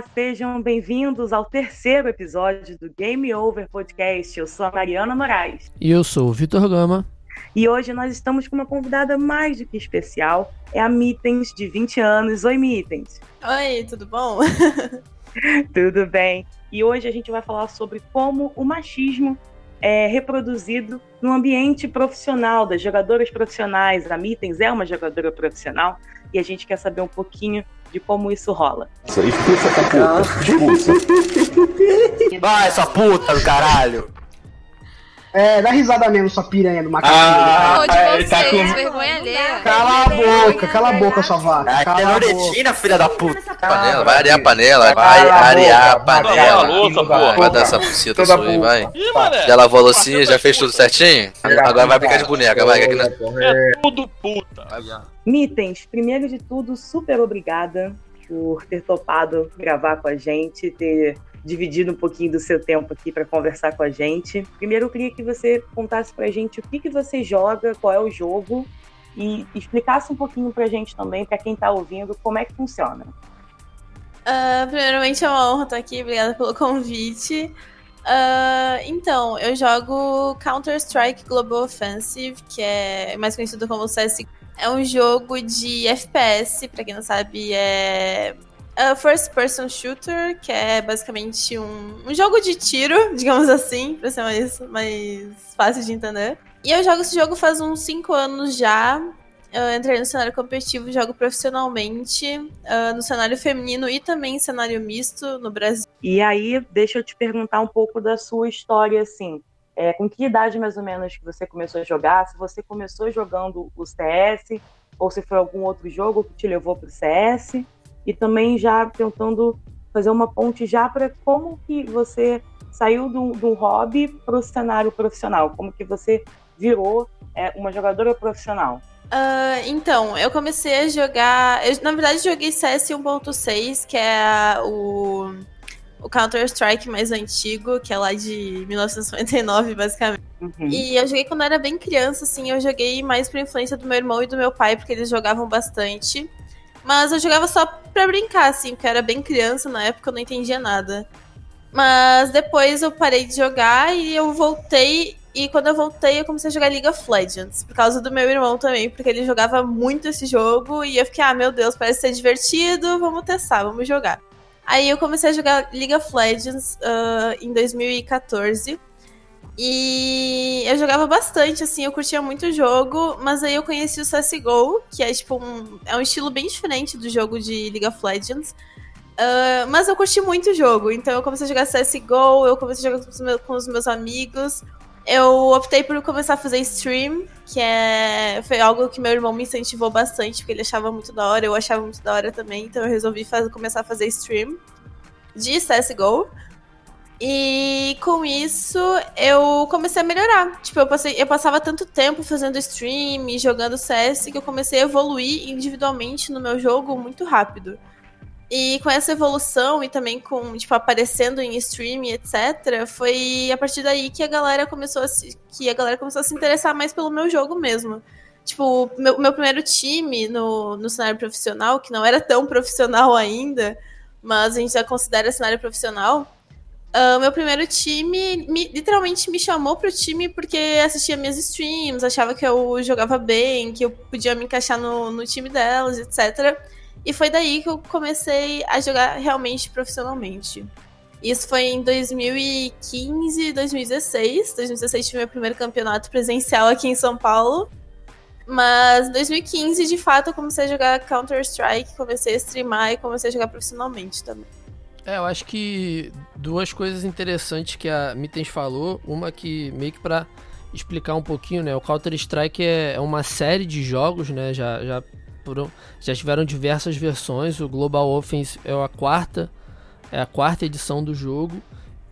Olá, sejam bem-vindos ao terceiro episódio do Game Over Podcast. Eu sou a Mariana Moraes. E eu sou o Vitor Gama. E hoje nós estamos com uma convidada mais do que especial. É a Mitens, de 20 anos. Oi, Mitens. Oi, tudo bom? tudo bem. E hoje a gente vai falar sobre como o machismo é reproduzido no ambiente profissional, das jogadoras profissionais. A Mitens é uma jogadora profissional e a gente quer saber um pouquinho de como isso rola. Isso aí, expulsa essa puta. Expulsa. Vai, essa puta do caralho. É, dá risada mesmo, sua piranha do macaco. Ah, de ele tá com- vergonha alheia. Cala a boca, cala a boca, sua vaca. Ah, Cala boca. Loretina, filha da puta. Panela, vai arear a panela, vai arear a panela. vai louça, dar essa buceta sua aí, vai. Mané. Já lavou a loucinha, já fez tudo certinho? Agora vai brincar de boneca, vai. que aqui não- É tudo puta. Mitens, primeiro de tudo, super obrigada por ter topado gravar com a gente, ter dividido um pouquinho do seu tempo aqui para conversar com a gente. Primeiro, eu queria que você contasse pra gente o que, que você joga, qual é o jogo e explicasse um pouquinho pra gente também, pra quem tá ouvindo, como é que funciona. Ah, primeiramente é uma honra estar aqui, obrigada pelo convite. Ah, então, eu jogo Counter-Strike Global Offensive, que é mais conhecido como CS. É um jogo de FPS, pra quem não sabe, é a First Person Shooter, que é basicamente um, um jogo de tiro, digamos assim, pra ser mais, mais fácil de entender. E eu jogo esse jogo faz uns 5 anos já. Eu entrei no cenário competitivo, jogo profissionalmente, ah, no cenário feminino e também cenário misto no Brasil. E aí, deixa eu te perguntar um pouco da sua história, assim. É, com que idade mais ou menos que você começou a jogar? Se você começou jogando o CS, ou se foi algum outro jogo que te levou para o CS? E também já tentando fazer uma ponte já para como que você saiu do, do hobby para o cenário profissional? Como que você virou é, uma jogadora profissional? Ah, então, eu comecei a jogar. Eu, na verdade, joguei CS 1.6, que é o, o Counter-Strike mais antigo, que é lá de 1999, basicamente. Uhum. E eu joguei quando eu era bem criança, assim, eu joguei mais por influência do meu irmão e do meu pai, porque eles jogavam bastante. Mas eu jogava só pra brincar, assim, porque eu era bem criança na época, eu não entendia nada. Mas depois eu parei de jogar e eu voltei. E quando eu voltei, eu comecei a jogar League of Legends. Por causa do meu irmão também, porque ele jogava muito esse jogo. E eu fiquei, ah, meu Deus, parece ser divertido, vamos testar, vamos jogar. Aí eu comecei a jogar League of Legends ah, em 2014. E eu jogava bastante, assim, eu curtia muito o jogo, mas aí eu conheci o CSGO, que é tipo um, é um estilo bem diferente do jogo de League of Legends. Ah, mas eu curti muito o jogo, então eu comecei a jogar CSGO, eu comecei a jogar com os meus, com os meus amigos. Eu optei por começar a fazer stream, que é, foi algo que meu irmão me incentivou bastante, porque ele achava muito da hora, eu achava muito da hora também, então eu resolvi faz- começar a fazer stream de CSGO. E com isso eu comecei a melhorar. Tipo, eu, passei, eu passava tanto tempo fazendo stream jogando CS que eu comecei a evoluir individualmente no meu jogo muito rápido. E com essa evolução e também com, tipo, aparecendo em stream etc, foi a partir daí que a galera começou a se, que a galera começou a se interessar mais pelo meu jogo mesmo. Tipo, meu, meu primeiro time no, no cenário profissional, que não era tão profissional ainda, mas a gente já considera cenário profissional, ah, meu primeiro time me- literalmente me chamou pro time porque assistia minhas streams, achava que eu jogava bem, que eu podia me encaixar no, no time delas, etc. E foi daí que eu comecei a jogar realmente profissionalmente. Isso foi em 2015, 2016. 2016 tive meu primeiro campeonato presencial aqui em São Paulo. Mas em 2015, de fato, eu comecei a jogar Counter-Strike, comecei a streamar e comecei a jogar profissionalmente também. É, eu acho que duas coisas interessantes que a Mitens falou. Uma que meio que pra explicar um pouquinho, né? O Counter-Strike é é uma série de jogos, né? Já, já, foram- já tiveram diversas versões. O Global Offense é a quarta, é a quarta edição do jogo.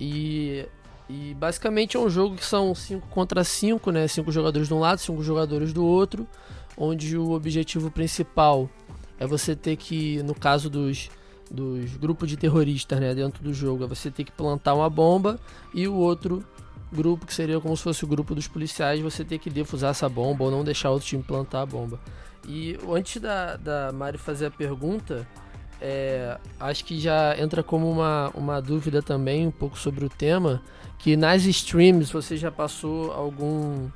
E, e basicamente é um jogo que são 5 contra 5, né? 5 jogadores de um lado, 5 jogadores do outro. Onde o objetivo principal é você ter que, no caso dos, dos grupos de terroristas né, dentro do jogo, é você ter que plantar uma bomba e o outro grupo, que seria como se fosse o grupo dos policiais, você ter que defusar essa bomba ou não deixar outro time plantar a bomba. E antes da, da Mari fazer a pergunta, é, acho que já entra como uma, uma dúvida também um pouco sobre o tema, que nas streams você já passou algum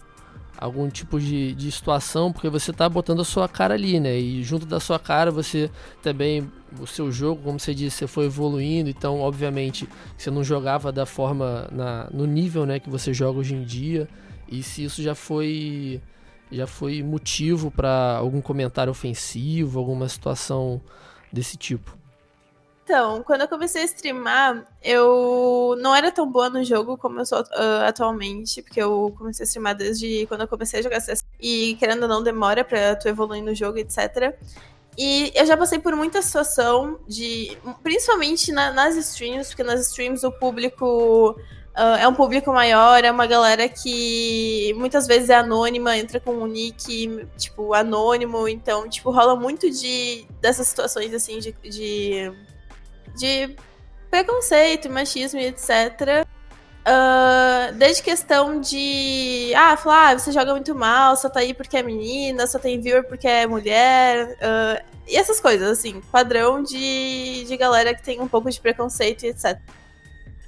algum tipo de, de situação, porque você está botando a sua cara ali, né? E junto da sua cara você também, o seu jogo, como você disse, você foi evoluindo, então obviamente você não jogava da forma, na, no nível né, que você joga hoje em dia, e se isso já foi já foi motivo para algum comentário ofensivo, alguma situação desse tipo? Então, quando eu comecei a streamar, eu não era tão boa no jogo como eu sou uh, atualmente, porque eu comecei a streamar desde quando eu comecei a jogar CS. E querendo ou não, demora pra tu evoluir no jogo, etc. E eu já passei por muita situação de. Principalmente na, nas streams, porque nas streams o público Uh, é um público maior, é uma galera que muitas vezes é anônima, entra com um nick, tipo, anônimo, então, tipo, rola muito de dessas situações, assim, de, de, de preconceito, machismo e etc. Uh, desde questão de, ah, falar, ah, você joga muito mal, só tá aí porque é menina, só tem viewer porque é mulher, uh, e essas coisas, assim, padrão de, de galera que tem um pouco de preconceito e etc.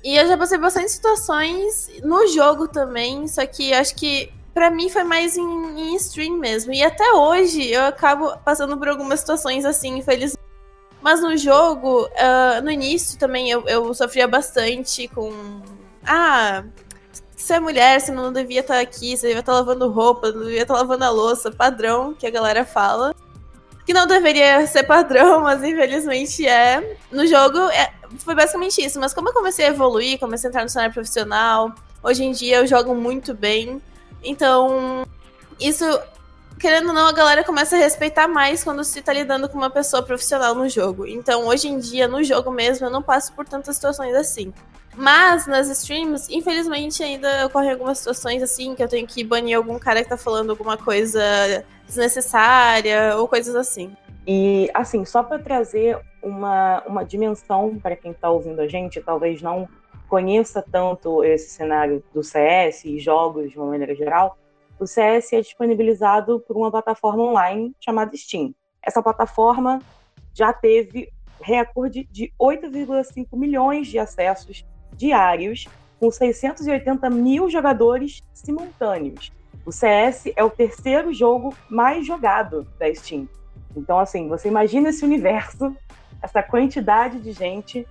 E eu já passei bastante situações no jogo também, só que acho que para mim foi mais em, em, stream mesmo. E até hoje eu acabo passando por algumas situações assim, infelizmente. Mas no jogo, uh, no início também eu, eu sofria bastante com. Ah, você é mulher, você não devia estar aqui, você devia estar lavando roupa, não devia estar lavando a louça, padrão que a galera fala. Que não deveria ser padrão, mas infelizmente é. No jogo, é, foi basicamente isso. Mas como eu comecei a evoluir, comecei a entrar no cenário profissional, hoje em dia eu jogo muito bem. Então, isso, querendo ou não, a galera começa a respeitar mais quando se tá lidando com uma pessoa profissional no jogo. Então, hoje em dia, no jogo mesmo, eu não passo por tantas situações assim. Mas nas streams, infelizmente, ainda ocorrem algumas situações assim que eu tenho que banir algum cara que tá falando alguma coisa desnecessária ou coisas assim. E, assim, só para trazer uma, uma dimensão para quem está ouvindo a gente, talvez não conheça tanto esse cenário do CS e jogos de uma maneira geral, o CS é disponibilizado por uma plataforma online chamada Steam. Essa plataforma já teve recorde de 8,5 milhões de acessos diários, com 680 mil jogadores simultâneos. O CS é o terceiro jogo mais jogado da Steam. Então, assim, você imagina esse universo, essa quantidade de gente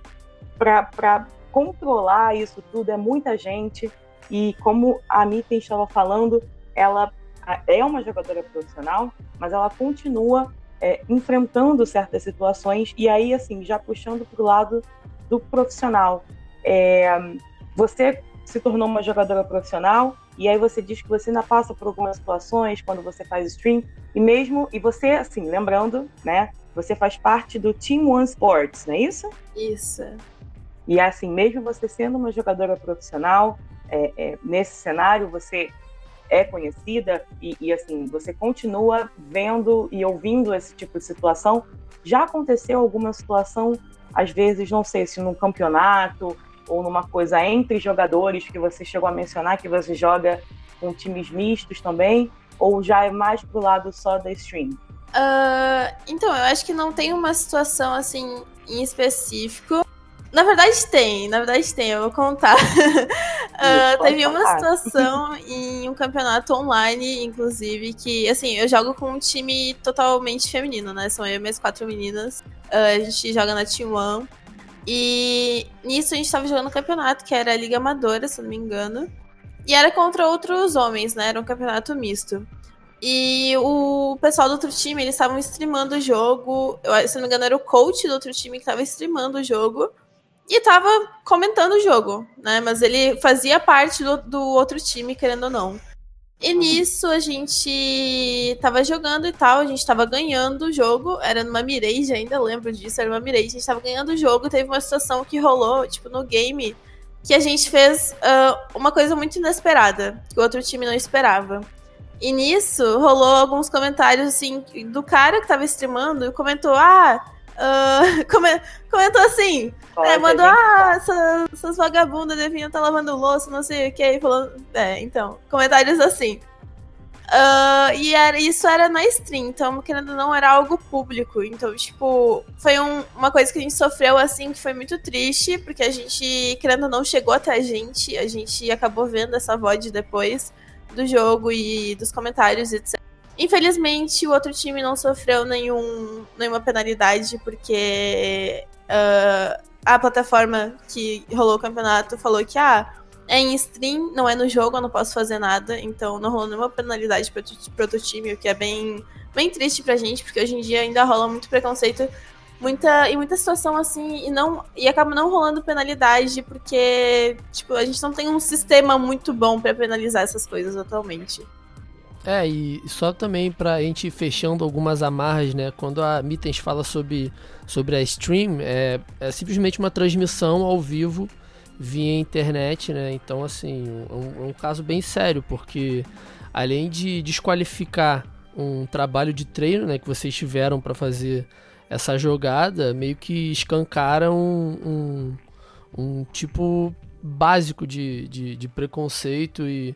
para controlar isso tudo, é muita gente. E como a Mita estava falando, ela é uma jogadora profissional, mas ela continua é, enfrentando certas situações. E aí, assim, já puxando para o lado do profissional. É, você se tornou uma jogadora profissional, e aí você diz que você ainda passa por algumas situações quando você faz stream, e mesmo, e você, assim, lembrando, né, você faz parte do Team One Sports, não é isso? Isso. E assim, mesmo você sendo uma jogadora profissional, é, é, nesse cenário você é conhecida e, e, assim, você continua vendo e ouvindo esse tipo de situação. Já aconteceu alguma situação, às vezes, não sei se num campeonato ou numa coisa entre jogadores que você chegou a mencionar que você joga com times mistos também, ou já é mais pro lado só da stream? Uh, então, eu acho que não tem uma situação assim em específico. Na verdade tem, na verdade tem, eu vou contar. uh, teve uma situação em um campeonato online, inclusive, que assim, eu jogo com um time totalmente feminino, né? São eu e minhas quatro meninas. Uh, a gente joga na Team One. E nisso a gente tava jogando um campeonato, que era a Liga Amadora, se não me engano. E era contra outros homens, né? Era um campeonato misto. E o pessoal do outro time, eles estavam streamando o jogo. Eu, se não me engano, era o coach do outro time que estava streamando o jogo. E tava comentando o jogo, né? Mas ele fazia parte do, do outro time, querendo ou não. E nisso a gente tava jogando e tal, a gente tava ganhando o jogo, era numa Mirage ainda, lembro disso, era uma Mirage, a gente tava ganhando o jogo, teve uma situação que rolou, tipo, no game, que a gente fez uh, uma coisa muito inesperada, que o outro time não esperava. E nisso rolou alguns comentários assim do cara que tava streamando e comentou: Ah, uh, come comentou assim, é, mandou, ah, essas, essas vagabundas deviam estar tá lavando louça, não sei o que, falando. É, então, comentários assim. Uh, e era, isso era na stream, então, querendo ou não, era algo público. Então, tipo, foi um, uma coisa que a gente sofreu, assim, que foi muito triste, porque a gente, querendo ou não, chegou até a gente, a gente acabou vendo essa VOD depois do jogo e dos comentários, etc. Infelizmente, o outro time não sofreu nenhum, nenhuma penalidade, porque uh, a plataforma que rolou o campeonato falou que, ah, é em stream, não é no jogo, eu não posso fazer nada, então não rolou nenhuma penalidade para outro time, o que é bem, bem triste pra gente, porque hoje em dia ainda rola muito preconceito muita e muita situação assim e não e acaba não rolando penalidade porque tipo a gente não tem um sistema muito bom para penalizar essas coisas atualmente. É, e só também pra gente fechando algumas amarras, né? Quando a Mittens fala sobre, sobre a stream, é, é simplesmente uma transmissão ao vivo via internet, né? Então, assim, é um, é um caso bem sério, porque além de desqualificar um trabalho de treino, né, que vocês tiveram para fazer essa jogada, meio que escancaram um, um, um tipo básico de, de, de preconceito e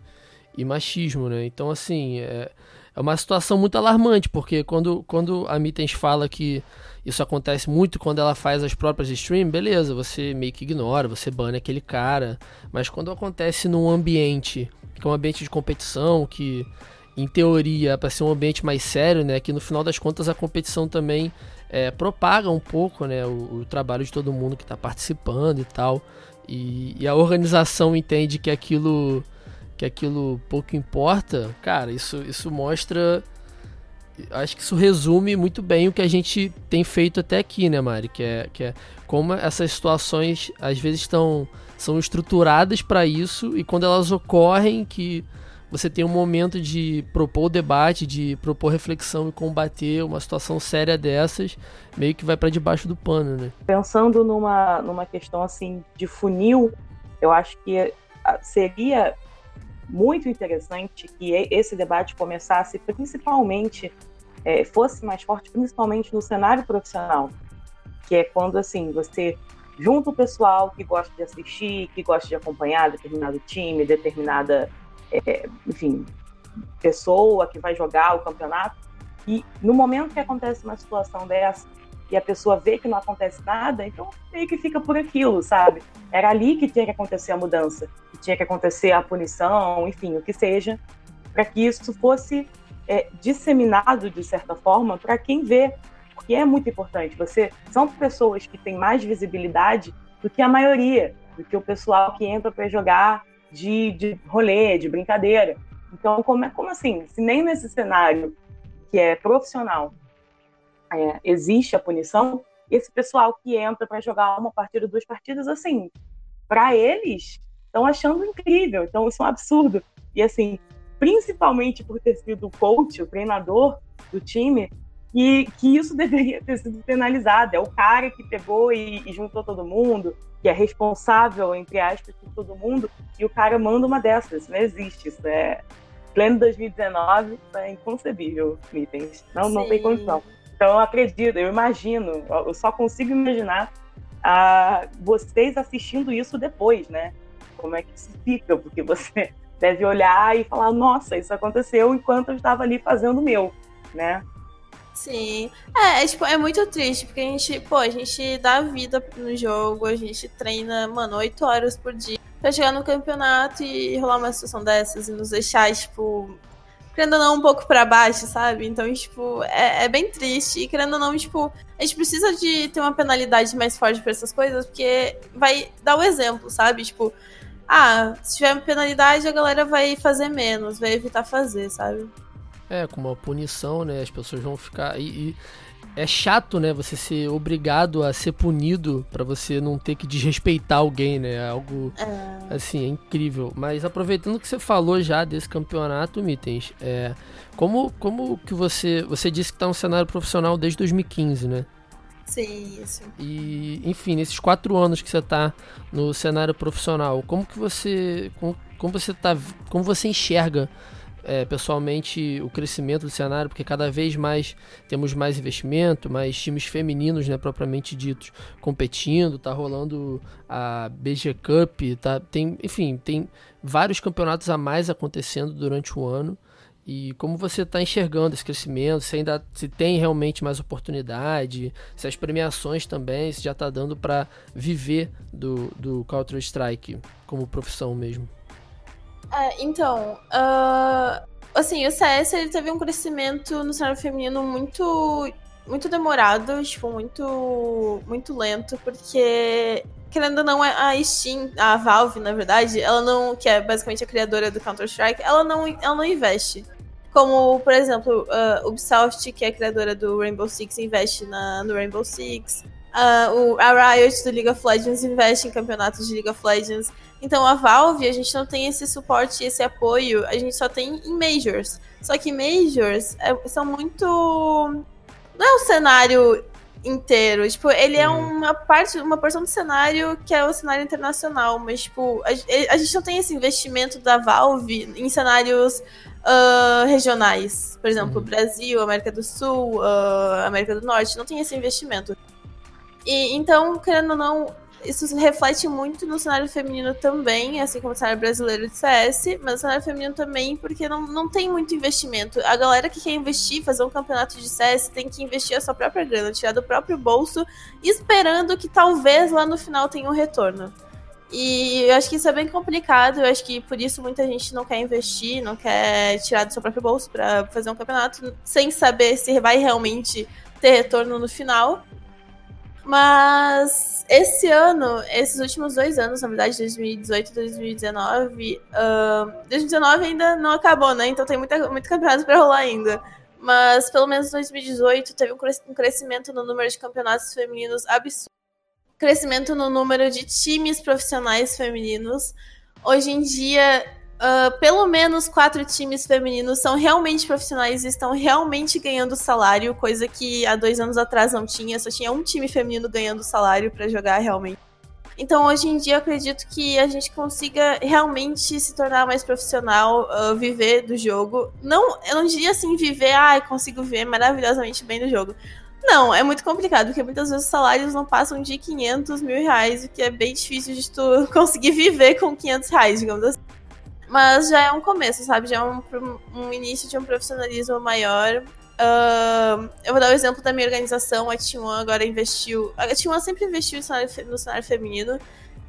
e machismo, né? Então, assim, é, é uma situação muito alarmante, porque quando, quando a Mittens fala que isso acontece muito quando ela faz as próprias streams, beleza, você meio que ignora, você bane aquele cara, mas quando acontece num ambiente, que é um ambiente de competição, que em teoria é para ser um ambiente mais sério, né? Que no final das contas a competição também é, propaga um pouco, né? O, o, trabalho de todo mundo que está participando e tal. E, e, a organização entende que aquilo que aquilo pouco importa, cara, isso, isso mostra. Acho que isso resume muito bem o que a gente tem feito até aqui, né, Mari? Que é, que é como essas situações às vezes estão são estruturadas para isso e quando elas ocorrem que você tem um momento de propor o debate, de propor reflexão e combater uma situação séria dessas, meio que vai para debaixo do pano, né? Pensando numa, numa questão assim de funil, eu acho que seria muito interessante que esse debate começasse principalmente, é, fosse mais forte, principalmente no cenário profissional, que é quando assim você junta o pessoal que gosta de assistir, que gosta de acompanhar determinado time, determinada, é, enfim, pessoa que vai jogar o campeonato, e no momento que acontece uma situação dessa, e a pessoa vê que não acontece nada, então meio que fica por aquilo, sabe? Era ali que tinha que acontecer a mudança, que tinha que acontecer a punição, enfim, o que seja, para que isso fosse é, disseminado de certa forma para quem vê, porque é muito importante. Você são pessoas que têm mais visibilidade do que a maioria, do que o pessoal que entra para jogar de, de rolê, de brincadeira. Então, como, é, como assim? Se nem nesse cenário que é profissional é, existe a punição, esse pessoal que entra para jogar uma partida, duas partidas, assim, para eles, estão achando incrível. Então, isso é um absurdo. E, assim, principalmente por ter sido o coach, o treinador do time, e que isso deveria ter sido penalizado. É o cara que pegou e, e, juntou todo mundo, que é responsável, entre aspas, por todo mundo, e o cara manda uma dessas. Não existe. Isso é. Pleno 2019, é inconcebível, itens. Não, não tem condição. Então eu acredito, eu imagino, eu só consigo imaginar ah, vocês assistindo isso depois, né? Como é que isso fica? Porque você deve olhar e falar, nossa, isso aconteceu enquanto eu estava ali fazendo o meu, né? Sim. É, é, tipo, é muito triste, porque a gente, pô, a gente dá vida no jogo, a gente treina, mano, oito horas por dia pra chegar no campeonato e rolar uma situação dessas e nos deixar, tipo, querendo ou não, um pouco para baixo, sabe? Então, tipo, é, é, bem triste. E querendo ou não, tipo, a gente precisa de ter uma penalidade mais forte para essas coisas, porque vai dar o exemplo, sabe? Tipo, ah, se tiver penalidade, a galera vai fazer menos, vai evitar fazer, sabe? É, com uma punição, né? As pessoas vão ficar. E, e é chato, né? Você ser obrigado a ser punido para você não ter que desrespeitar alguém, né? É algo é. assim, é incrível. Mas aproveitando que você falou já desse campeonato, Mitens, é, como, como que você. Você disse que tá no cenário profissional desde 2015, né? Sim, isso. E, enfim, nesses quatro anos que você tá no cenário profissional, como que você. Como, como você tá. Como você enxerga é, pessoalmente o crescimento do cenário, porque cada vez mais temos mais investimento, mais times femininos, né, propriamente ditos, competindo, tá rolando a BG Cup, tá, tem, enfim, tem vários campeonatos a mais acontecendo durante o ano. E como você está enxergando esse crescimento, se ainda se tem realmente mais oportunidade, se as premiações também, se já está dando para viver do, do Counter-Strike como profissão mesmo. É, então, uh, assim, o CS ele teve um crescimento no cenário feminino muito muito demorado, tipo, muito muito lento, porque querendo ou não a Steam, a Valve, na verdade, ela não, que é basicamente a criadora do Counter-Strike, ela não ela não investe. Como, por exemplo, uh, Ubisoft, que é a criadora do Rainbow Six, investe na, no Rainbow Six. Uh, o, a Riot do League of Legends investe em campeonatos de League of Legends. Então a Valve, a gente não tem esse suporte, esse apoio, a gente só tem em Majors. Só que Majors é, são muito. Não é o cenário inteiro. Tipo, ele é uma parte, uma porção do cenário que é o cenário internacional, mas, tipo, a, a gente não tem esse investimento da Valve em cenários uh, regionais. Por exemplo, uhum. Brasil, América do Sul, uh, América do Norte, não tem esse investimento. E então, querendo ou não, isso reflete muito no cenário feminino também, assim como o cenário brasileiro de CS, mas no cenário feminino também, porque não, não tem muito investimento. A galera que quer investir, fazer um campeonato de CS, tem que investir a sua própria grana, tirar do próprio bolso, esperando que talvez lá no final tenha um retorno. E eu acho que isso é bem complicado, eu acho que por isso muita gente não quer investir, não quer tirar do seu próprio bolso para fazer um campeonato, sem saber se vai realmente ter retorno no final. Mas esse ano, esses últimos dois anos, na verdade, 2018 e 2019, uh, 2019 ainda não acabou, né? Então tem muita, muito campeonato para rolar ainda. Mas pelo menos 2018 teve um crescimento no número de campeonatos femininos absurdo. Crescimento no número de times profissionais femininos. Hoje em dia, Uh, pelo menos quatro times femininos são realmente profissionais e estão realmente ganhando salário, coisa que há dois anos atrás não tinha, só tinha um time feminino ganhando salário para jogar realmente. Então, hoje em dia, eu acredito que a gente consiga realmente se tornar mais profissional, uh, viver do jogo. Não, eu não diria assim, viver, ah, consigo ver maravilhosamente bem do jogo. Não, é muito complicado, porque muitas vezes os salários não passam de 500 mil reais, o que é bem difícil de tu conseguir viver com 500 reais, digamos assim. Mas já é um começo, sabe? Já é um, um início de um profissionalismo maior. Uh, eu vou dar o exemplo da minha organização. A T1 agora investiu. A T1 sempre investiu no cenário, no cenário feminino.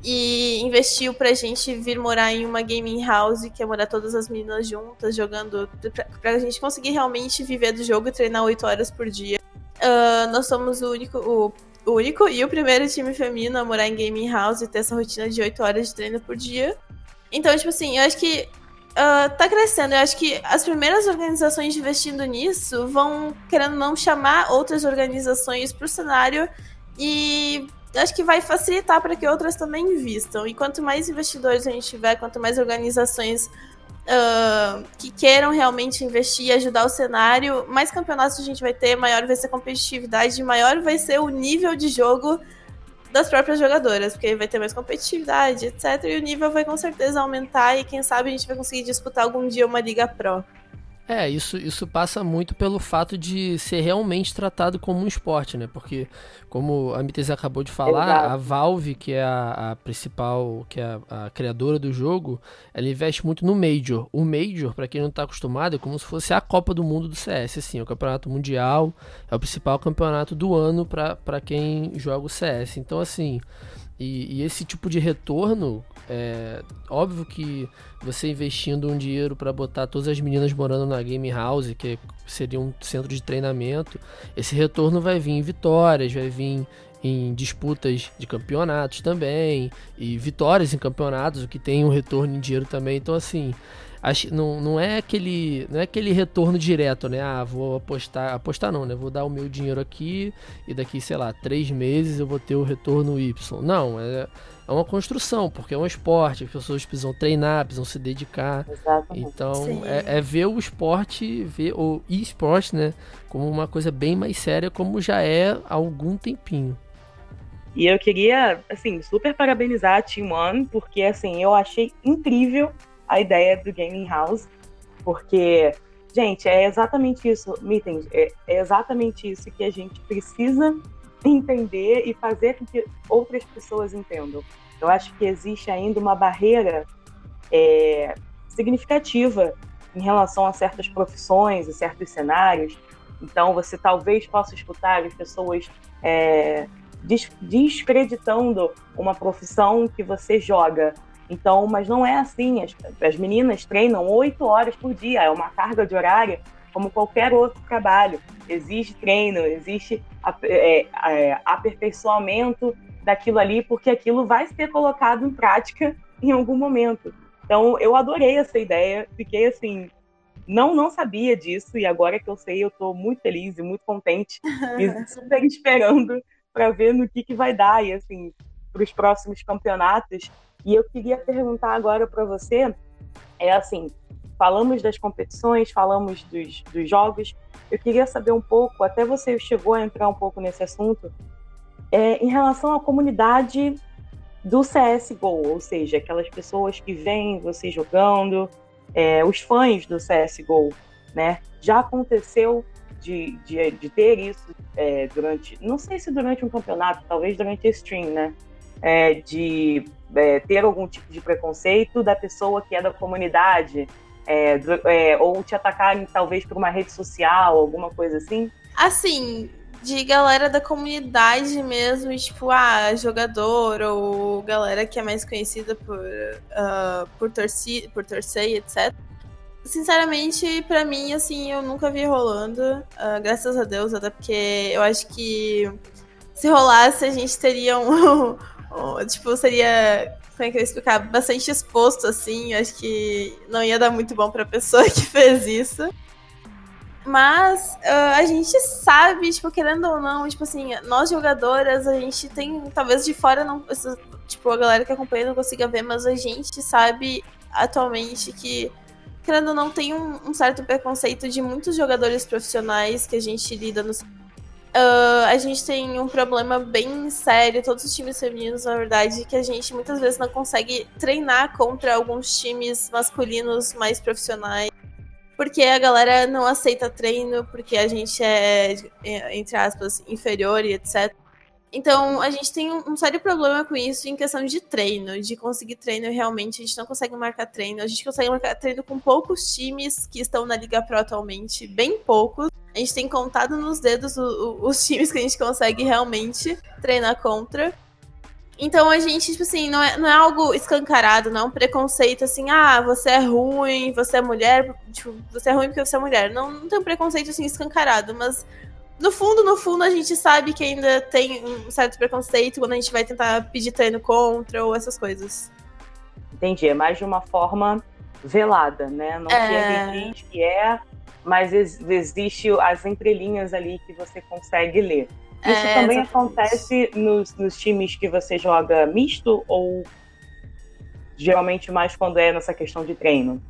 E investiu pra gente vir morar em uma gaming house, que é morar todas as meninas juntas, jogando. Pra, pra gente conseguir realmente viver do jogo e treinar 8 horas por dia. Uh, nós somos o único, o, o único e o primeiro time feminino a morar em gaming house e ter essa rotina de 8 horas de treino por dia. Então, tipo assim, eu acho que uh, tá crescendo. Eu acho que as primeiras organizações investindo nisso vão, querendo não, chamar outras organizações pro cenário e acho que vai facilitar para que outras também investam. E quanto mais investidores a gente tiver, quanto mais organizações uh, que queiram realmente investir e ajudar o cenário, mais campeonatos a gente vai ter, maior vai ser a competitividade, maior vai ser o nível de jogo das próprias jogadoras, porque vai ter mais competitividade, etc. E o nível vai com certeza aumentar e quem sabe a gente vai conseguir disputar algum dia uma Liga Pro. É, isso, isso passa muito pelo fato de ser realmente tratado como um esporte, né? Porque, como a MTZ acabou de falar, Exato. a Valve, que é a, a principal, que é a, a, criadora do jogo, ela investe muito no Major. O Major, para quem não está acostumado, é como se fosse a Copa do Mundo do CS, assim, é o campeonato mundial, é o principal campeonato do ano para quem joga o CS. Então, assim, e, e, esse tipo de retorno, é óbvio que você investindo um dinheiro para botar todas as meninas morando na game house, que seria um centro de treinamento, esse retorno vai vir em vitórias, vai vir em disputas de campeonatos também, e vitórias em campeonatos, o que tem um retorno em dinheiro também. Então, assim, não, não é aquele não é aquele retorno direto, né? Ah, vou apostar, apostar não, né? Vou dar o meu dinheiro aqui e daqui, sei lá, três meses eu vou ter o retorno Y. Não, é, é uma construção, porque é um esporte, as pessoas precisam treinar, precisam se dedicar. Exatamente. Então, é, é, ver o esporte, ver o e-sport, né? Como uma coisa bem mais séria, como já é há algum tempinho. E eu queria, assim, super parabenizar a Team One, porque, assim, eu achei incrível a ideia do Gaming House, porque, gente, é exatamente isso, Meetings, é, é exatamente isso que a gente precisa entender e fazer com que outras pessoas entendam. Eu acho que existe ainda uma barreira é, significativa em relação a certas profissões e certos cenários. Então, você talvez possa escutar as pessoas é, descreditando uma profissão que você joga. Então, mas não é assim. As, as meninas treinam oito horas por dia, é uma carga de horário como qualquer outro trabalho. Existe treino, existe é, é, aperfeiçoamento daquilo ali, porque aquilo vai ser colocado em prática em algum momento. Então, eu adorei essa ideia, fiquei assim, não não sabia disso, e agora que eu sei, eu estou muito feliz e muito contente, e super esperando para ver no que, que vai dar, e assim, para os próximos campeonatos. E eu queria perguntar agora para você, é assim, falamos das competições, falamos dos, dos jogos, eu queria saber um pouco, até você chegou a entrar um pouco nesse assunto, é, em relação à comunidade do CSGO, ou seja, aquelas pessoas que veem você jogando, é, os fãs do CSGO, né? Já aconteceu de, de, de ter isso é, durante, não sei se durante um campeonato, talvez durante stream, né? É, de é, ter algum tipo de preconceito da pessoa que é da comunidade, é, é, ou te atacarem talvez por uma rede social, alguma coisa assim? Assim, de galera da comunidade mesmo, tipo, ah, jogador ou galera que é mais conhecida por, uh, por, torci por torcer etc. Sinceramente, para mim, assim, eu nunca vi rolando, uh, graças a Deus, até porque eu acho que se rolasse a gente teria um, um tipo, seria como é que explicar? Bastante exposto, assim. Acho que não ia dar muito bom pra pessoa que fez isso. Mas uh, a gente sabe, tipo, querendo ou não, tipo assim, nós jogadoras, a gente tem, talvez de fora não, tipo, a galera que acompanha não consiga ver, mas a gente sabe atualmente que, querendo ou não, tem um, um certo preconceito de muitos jogadores profissionais que a gente lida no. Uh, a gente tem um problema bem sério, todos os times femininos, na verdade, que a gente muitas vezes não consegue treinar contra alguns times masculinos mais profissionais porque a galera não aceita treino, porque a gente é, é, entre aspas, inferior e etc. Então, a gente tem um, sério problema com isso em questão de treino, de conseguir treino realmente. A gente não consegue marcar treino. A gente consegue marcar treino com poucos times que estão na Liga Pro atualmente, bem poucos. A gente tem contado nos dedos os times que a gente consegue realmente treinar contra. Então a gente, tipo assim, não é, não é algo escancarado, não é um preconceito assim, ah, você é ruim, você é mulher, tipo, você é ruim porque você é mulher. Não, não tem um preconceito assim escancarado, mas no fundo, no fundo, a gente sabe que ainda tem um certo preconceito quando a gente vai tentar pedir treino contra ou essas coisas. Entendi, é mais de uma forma velada, né? Não é... que diz que é, mas existe as entrelinhas ali que você consegue ler. Isso é, também acontece nos, nos times que você joga misto ou geralmente mais quando é nessa questão de treino?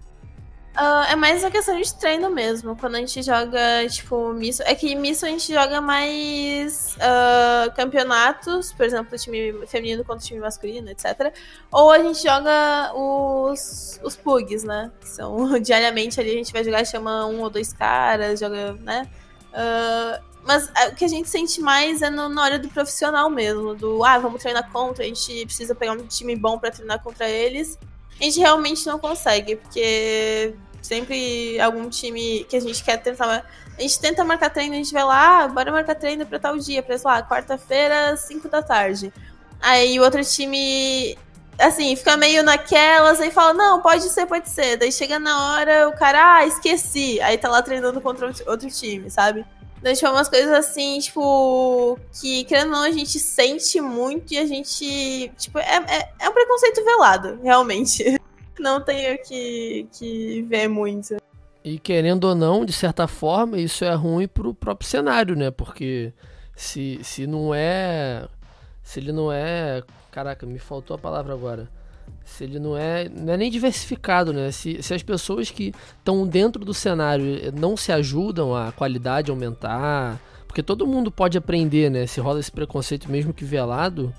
Uh, é mais a questão de treino mesmo. Quando a gente joga, tipo, misto. É que misto a gente joga mais uh, campeonatos, por exemplo, time feminino contra time masculino, etc. Ou a gente joga os, os pugs, né? Que são diariamente ali a gente vai jogar, chama um ou dois caras, joga, né? Uh, mas é, o que a gente sente mais é no, na hora do profissional mesmo, do ah, vamos treinar contra, a gente precisa pegar um time bom para treinar contra eles. A gente realmente não consegue, porque sempre algum time que a gente quer tentar. A gente tenta marcar treino, a gente vai lá, ah, bora marcar treino pra tal dia, pra, sei lá, quarta-feira, 5 da tarde. Aí o outro time, assim, fica meio naquelas, aí fala, não, pode ser, pode ser. Daí chega na hora, o cara, ah, esqueci. Aí tá lá treinando contra outro time, sabe? Então, tipo, é umas coisas assim, tipo, que, querendo ou não, a gente sente muito e a gente, tipo, é, é, é um preconceito velado, realmente. Não tenho que, que ver muito. E querendo ou não, de certa forma, isso é ruim pro próprio cenário, né? Porque se, se não é. Se ele não é. Caraca, me faltou a palavra agora se ele não é, não é nem diversificado, né? Se, se as pessoas que estão dentro do cenário não se ajudam a qualidade aumentar, porque todo mundo pode aprender, né? Se rola esse preconceito mesmo que velado,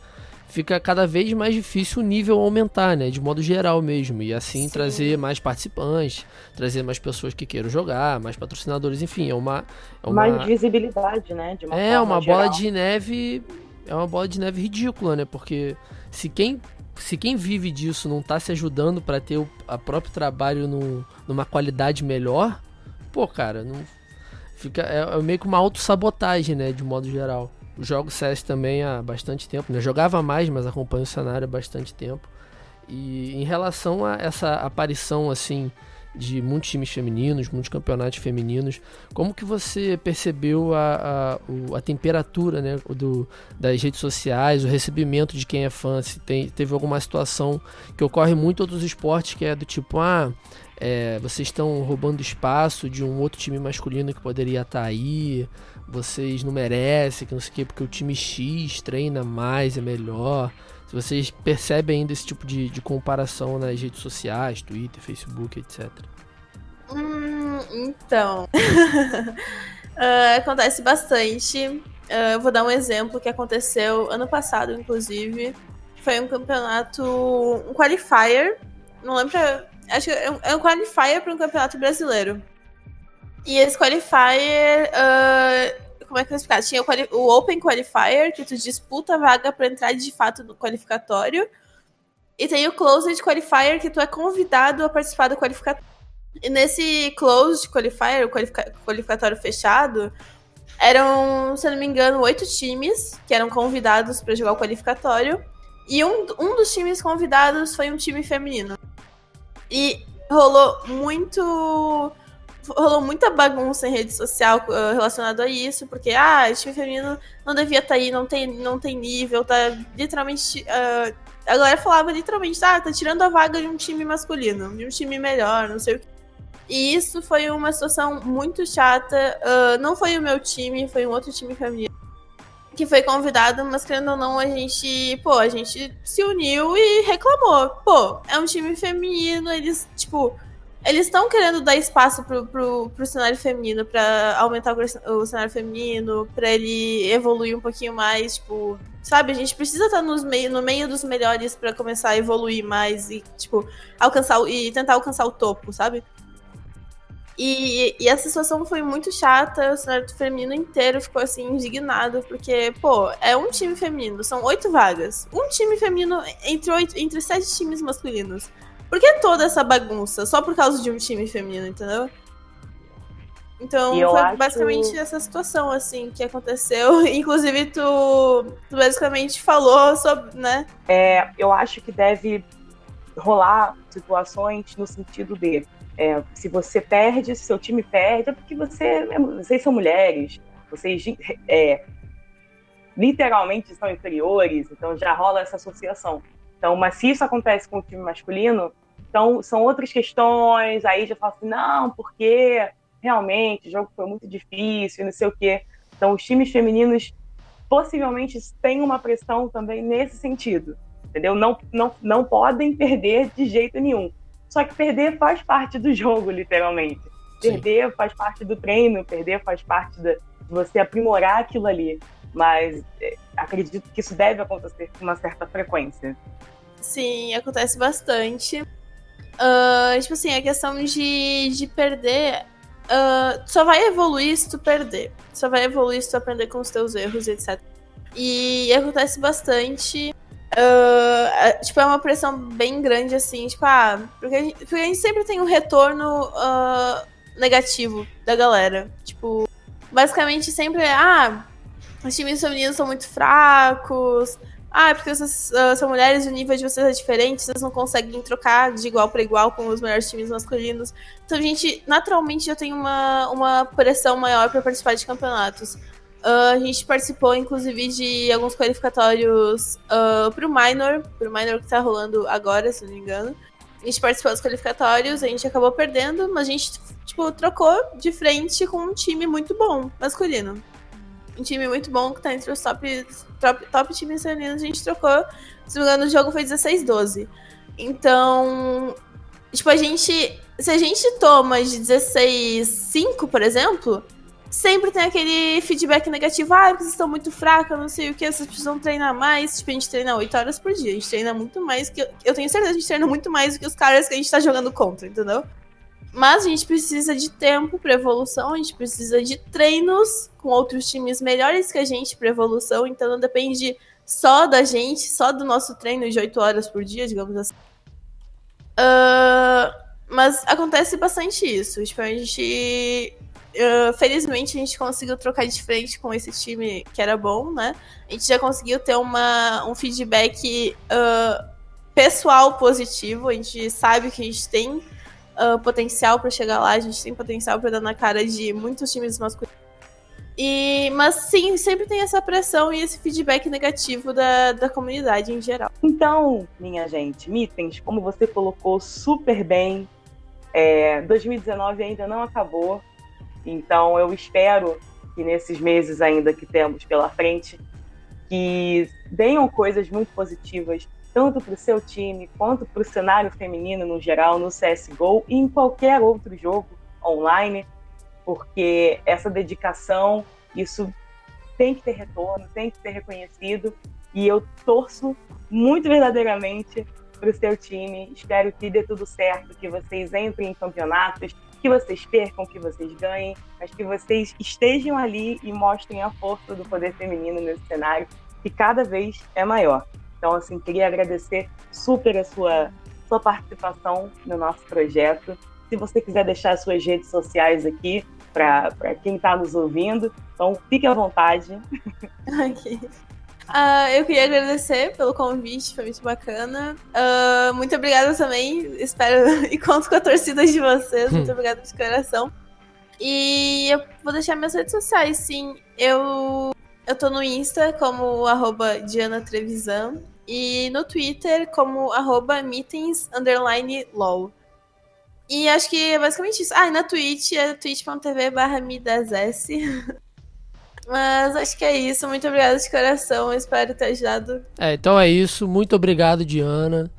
fica cada vez mais difícil o nível aumentar, né? De modo geral mesmo. E assim Sim. trazer mais participantes, trazer mais pessoas que queiram jogar, mais patrocinadores, enfim, é uma. É uma... Mais visibilidade, né? Uma é, uma geral. bola de neve. É uma bola de neve ridícula, né? Porque se quem se quem vive disso não tá se ajudando para ter o a próprio trabalho no, numa qualidade melhor, pô, cara, não fica é, é meio que uma autossabotagem, né, de modo geral. Jogo CS também há bastante tempo, né? Jogava mais, mas acompanho o cenário há bastante tempo. E em relação a essa aparição assim de muitos times femininos, muitos campeonatos femininos. Como que você percebeu a, a, a temperatura né, do, das redes sociais, o recebimento de quem é fã? Se tem, teve alguma situação que ocorre muito em outros esportes que é do tipo, ah, é, vocês estão roubando espaço de um outro time masculino que poderia estar tá aí, vocês não merecem, que não sei o quê, porque o time X treina mais, é melhor. Se vocês percebem ainda esse tipo de, de comparação nas redes sociais, Twitter, Facebook, etc. Hum, então. uh, acontece bastante. Uh, eu vou dar um exemplo que aconteceu ano passado, inclusive. Foi um campeonato. um qualifier. Não lembro. Acho que é um, é um qualifier para um campeonato brasileiro. E esse qualifier. Uh, como é que eu explicar? Tinha o, o Open Qualifier, que tu disputa a vaga para entrar de fato no qualificatório. E tem o Closed Qualifier, que tu é convidado a participar do qualificatório. E nesse Closed Qualifier, o qualific qualificatório fechado, eram, se eu não me engano, oito times que eram convidados para jogar o qualificatório. E um, um dos times convidados foi um time feminino. E rolou muito rolou muita bagunça em rede social uh, relacionado a isso, porque, ah, o time feminino não devia estar tá aí, não tem, não tem nível, tá literalmente. Uh, a galera falava literalmente, ah, tá tirando a vaga de um time masculino, de um time melhor, não sei o que. E isso foi uma situação muito chata. Uh, não foi o meu time, foi um outro time feminino que foi convidado, mas querendo ou não, a gente, pô, a gente se uniu e reclamou. Pô, é um time feminino, eles, tipo, eles estão querendo dar espaço pro, pro, pro cenário feminino, para aumentar o, o, cenário feminino, para ele evoluir um pouquinho mais, tipo, sabe? A gente precisa estar tá nos meio, no meio dos melhores para começar a evoluir mais e, tipo, alcançar e tentar alcançar o topo, sabe? E, e essa situação foi muito chata, o cenário feminino inteiro ficou assim, indignado, porque, pô, é um time feminino, são oito vagas. Um time feminino entre, oito, entre sete times masculinos. Por que toda essa bagunça? Só por causa de um time feminino, entendeu? Então, foi acho... basicamente essa situação, assim, que aconteceu. Inclusive, tu, tu basicamente falou sobre, né? É, eu acho que deve rolar situações no sentido de é, se você perde, se seu time perde, é porque você, vocês são mulheres, vocês é, literalmente são inferiores, então já rola essa associação. Então, mas se isso acontece com o time masculino, então são outras questões, aí já fala assim, não, porque realmente o jogo foi muito difícil, não sei o quê. Então, os times femininos possivelmente têm uma pressão também nesse sentido, entendeu? Não, não, não podem perder de jeito nenhum. Só que perder faz parte do jogo, literalmente. Sim. Perder faz parte do treino, perder faz parte de você aprimorar aquilo ali mas é, acredito que isso deve acontecer com uma certa frequência. Sim, acontece bastante. Uh, tipo assim, a questão de, de perder. Uh, só vai evoluir se tu perder. Só vai evoluir se tu aprender com os teus erros, etc. E acontece bastante. Uh, tipo, é uma pressão bem grande, assim, tipo, ah, porque a gente, porque a gente sempre tem um retorno negativo da galera. Tipo, basicamente sempre é, ah, os times femininos são muito fracos. Ah, é porque vocês uh, são mulheres o nível de vocês é diferente, vocês não conseguem trocar de igual para igual com os melhores times masculinos. Então, a gente, naturalmente, já tem uma, uma pressão maior para participar de campeonatos. Uh, a gente participou, inclusive, de alguns qualificatórios uh, pro Minor, pro Minor que tá rolando agora, se não me engano. A gente participou dos qualificatórios, a gente acabou perdendo, mas a gente, tipo, trocou de frente com um time muito bom, masculino um time muito bom que tá entre os top, top, top times femininos. A gente trocou. Se não me engano, o jogo foi 16-12. Então, tipo, a gente. Se a gente toma de 16-5, por exemplo, sempre tem aquele feedback negativo. Ah, vocês estão muito fracos, não sei o que, vocês precisam treinar mais. Tipo, a gente treina 8 horas por dia. A gente treina muito mais que. Eu tenho certeza que a gente treina muito mais do que os caras que a gente tá jogando contra, entendeu? Mas a gente precisa de tempo para evolução, a gente precisa de treinos com outros times melhores que a gente para evolução, então não depende só da gente, só do nosso treino de 8 horas por dia, digamos assim. Uh, mas acontece bastante isso. Tipo, a gente. Uh, felizmente a gente conseguiu trocar de frente com esse time que era bom, né? A gente já conseguiu ter uma, um feedback uh, pessoal positivo. A gente sabe que a gente tem uh, potencial para chegar lá, a gente tem potencial para dar na cara de muitos times masculinos. E, mas sim, sempre tem essa pressão e esse feedback negativo da, da comunidade em geral. Então, minha gente, Mitens, como você colocou super bem, é, 2019 ainda não acabou, então eu espero que nesses meses ainda que temos pela frente, que venham coisas muito positivas, tanto para o seu time quanto para o cenário feminino no geral, no CSGO e em qualquer outro jogo online porque essa dedicação, isso tem que ter retorno, tem que ser reconhecido, e eu torço muito verdadeiramente para o seu time. Espero que dê tudo certo, que vocês entrem em campeonatos, que vocês percam, que vocês ganhem, mas que vocês estejam ali e mostrem a força do poder feminino nesse cenário, que cada vez é maior. Então, assim, queria agradecer super a sua, sua participação no nosso projeto. Se você quiser deixar as suas redes sociais aqui, para quem está nos ouvindo. Então, fique à vontade. Okay. Uh, eu queria agradecer pelo convite, foi muito bacana. Uh, muito obrigada também, espero e conto com a torcida de vocês. Muito obrigada de coração. E eu vou deixar minhas redes sociais, sim. Eu, eu tô no Insta como arroba Diana Trevisan e no Twitter como arroba meetings underline lol. E acho que é basicamente isso. Ah, e na Twitch é twitch.tv barra midass. Mas acho que é isso. Muito obrigada de coração. espero ter ajudado. É, então é isso. Muito obrigado, Diana.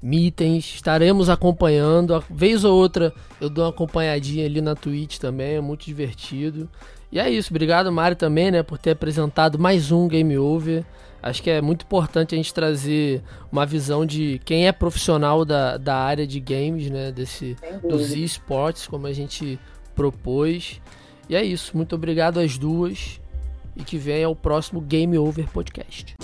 Mitens, estaremos acompanhando. A vez ou outra eu dou uma acompanhadinha ali na Twitch também, é muito divertido. E é isso, obrigado Mário também, né, por ter apresentado mais um Game Over. Acho que é muito importante a gente trazer uma visão de quem é profissional da, da área de games, né? Desse, dos esportes, como a gente propôs. E é isso. Muito obrigado às duas. E que venha o próximo Game Over Podcast.